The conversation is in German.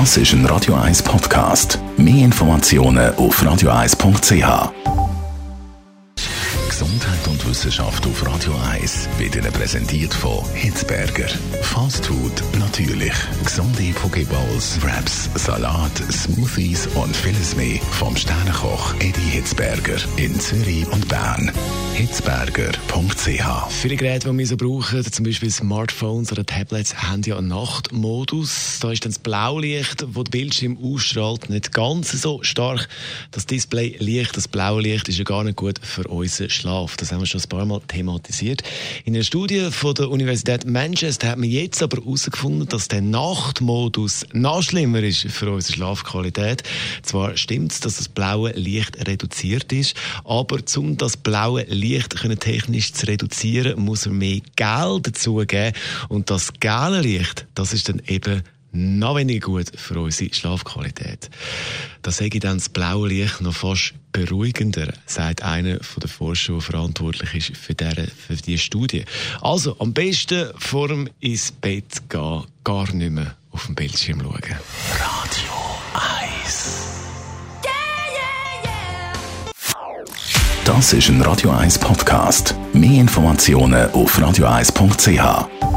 Das ist ein Radio 1 Podcast. Mehr Informationen auf radio1.ch. Gesundheit und Wissenschaft auf Radio 1 wird Ihnen präsentiert von Hitzberger. Fast Food natürlich. Gesunde Pokeballs, Wraps, Salat, Smoothies und vieles mehr vom Sternenkoch Eddie Hitzberger in Zürich und Bern. Hitzberger.ch Viele Geräte, die wir so brauchen, zum Beispiel Smartphones oder Tablets, haben ja einen Nachtmodus. Da ist dann das Blaulicht, das den Bildschirm ausstrahlt, nicht ganz so stark. Das Displaylicht, das Blaulicht, ist ja gar nicht gut für unseren Schlaf. Das haben wir schon ein paar Mal thematisiert. In einer Studie von der Universität Manchester hat man jetzt aber herausgefunden, dass der Nachtmodus noch schlimmer ist für unsere Schlafqualität. Zwar stimmt es, dass das blaue Licht reduziert ist, aber um das blaue Licht technisch zu reduzieren, muss man mehr Geld dazugeben. Und das gelbe Licht, das ist dann eben noch weniger gut für unsere Schlafqualität. Da sage ich dann das blaue Licht noch fast beruhigender, sagt einer von der Forscher, der verantwortlich ist für, diese, für diese Studie. Also, am besten vor dem ins Bett gehen, gar nicht mehr auf dem Bildschirm schauen. Radio 1 Das ist ein Radio 1 Podcast. Mehr Informationen auf radio1.ch.